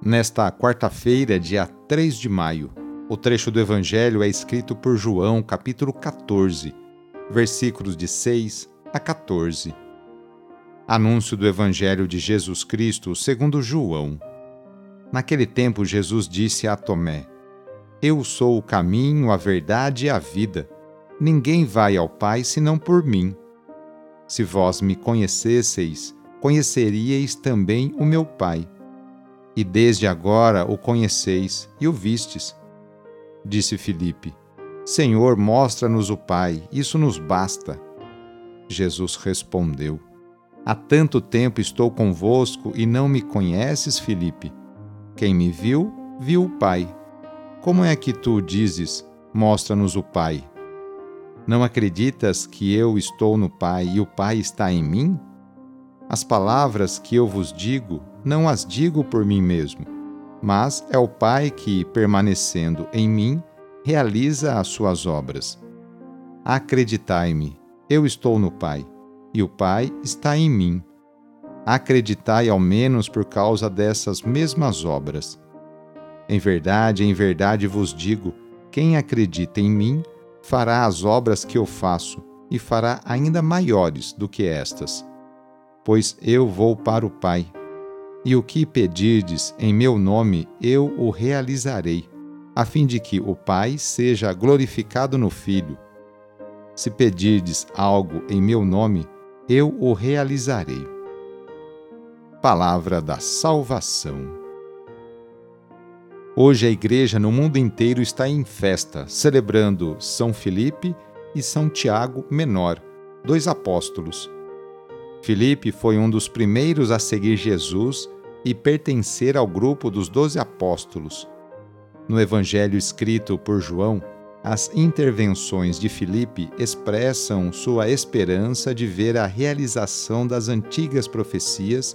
Nesta quarta-feira, dia 3 de maio, o trecho do Evangelho é escrito por João, capítulo 14, versículos de 6 a 14. Anúncio do Evangelho de Jesus Cristo segundo João. Naquele tempo, Jesus disse a Tomé: Eu sou o caminho, a verdade e a vida. Ninguém vai ao Pai senão por mim. Se vós me conhecesseis, conheceríeis também o meu Pai. E desde agora o conheceis e o vistes. Disse Filipe: Senhor, mostra-nos o Pai, isso nos basta. Jesus respondeu: Há tanto tempo estou convosco e não me conheces, Filipe? Quem me viu, viu o Pai. Como é que tu dizes, mostra-nos o Pai? Não acreditas que eu estou no Pai e o Pai está em mim? As palavras que eu vos digo, não as digo por mim mesmo, mas é o Pai que, permanecendo em mim, realiza as suas obras. Acreditai-me, eu estou no Pai, e o Pai está em mim acreditai ao menos por causa dessas mesmas obras. Em verdade, em verdade vos digo: quem acredita em mim fará as obras que eu faço e fará ainda maiores do que estas. Pois eu vou para o Pai, e o que pedirdes em meu nome eu o realizarei, a fim de que o Pai seja glorificado no Filho. Se pedirdes algo em meu nome, eu o realizarei. Palavra da Salvação. Hoje a Igreja no mundo inteiro está em festa, celebrando São Filipe e São Tiago Menor, dois apóstolos. Filipe foi um dos primeiros a seguir Jesus e pertencer ao grupo dos doze apóstolos. No Evangelho escrito por João, as intervenções de Filipe expressam sua esperança de ver a realização das antigas profecias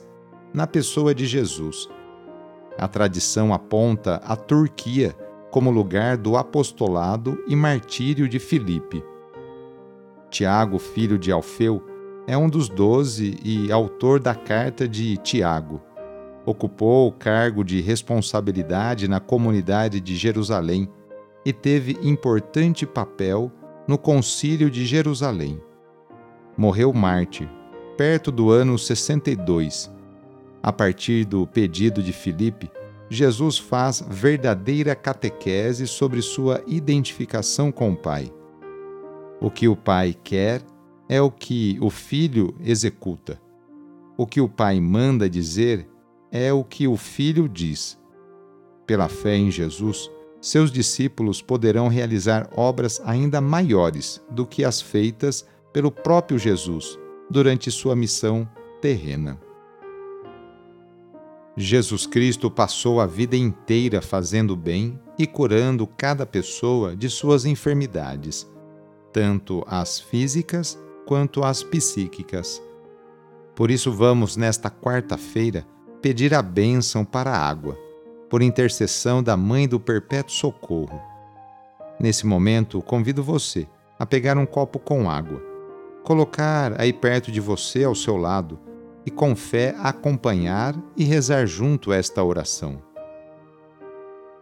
na pessoa de Jesus. A tradição aponta a Turquia como lugar do apostolado e martírio de Filipe. Tiago, filho de Alfeu, é um dos doze e autor da carta de Tiago. Ocupou o cargo de responsabilidade na comunidade de Jerusalém e teve importante papel no Concílio de Jerusalém. Morreu mártir, perto do ano 62, a partir do pedido de Filipe, Jesus faz verdadeira catequese sobre sua identificação com o Pai. O que o Pai quer é o que o Filho executa. O que o Pai manda dizer é o que o Filho diz. Pela fé em Jesus, seus discípulos poderão realizar obras ainda maiores do que as feitas pelo próprio Jesus durante sua missão terrena. Jesus Cristo passou a vida inteira fazendo bem e curando cada pessoa de suas enfermidades, tanto as físicas quanto as psíquicas. Por isso, vamos, nesta quarta-feira, pedir a bênção para a água, por intercessão da Mãe do Perpétuo Socorro. Nesse momento, convido você a pegar um copo com água, colocar aí perto de você, ao seu lado, e com fé acompanhar e rezar junto esta oração.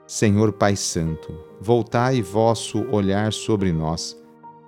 Senhor Pai Santo, voltai vosso olhar sobre nós,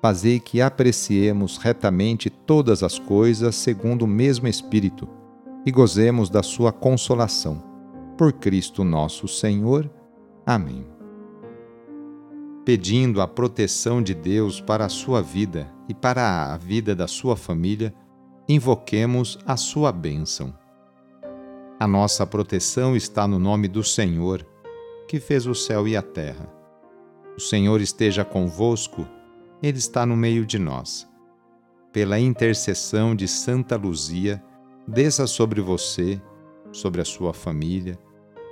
fazei que apreciemos retamente todas as coisas segundo o mesmo Espírito e gozemos da sua consolação. Por Cristo nosso Senhor. Amém. Pedindo a proteção de Deus para a sua vida e para a vida da sua família, invoquemos a sua bênção. A nossa proteção está no nome do Senhor, que fez o céu e a terra. O Senhor esteja convosco, Ele está no meio de nós. Pela intercessão de Santa Luzia, desça sobre você, sobre a sua família,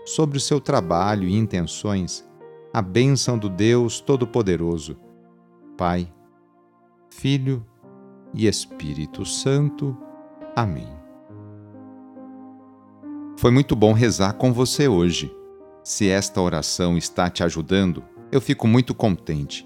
sobre o seu trabalho e intenções, a bênção do Deus Todo-Poderoso, Pai, Filho e Espírito Santo. Amém. Foi muito bom rezar com você hoje. Se esta oração está te ajudando, eu fico muito contente.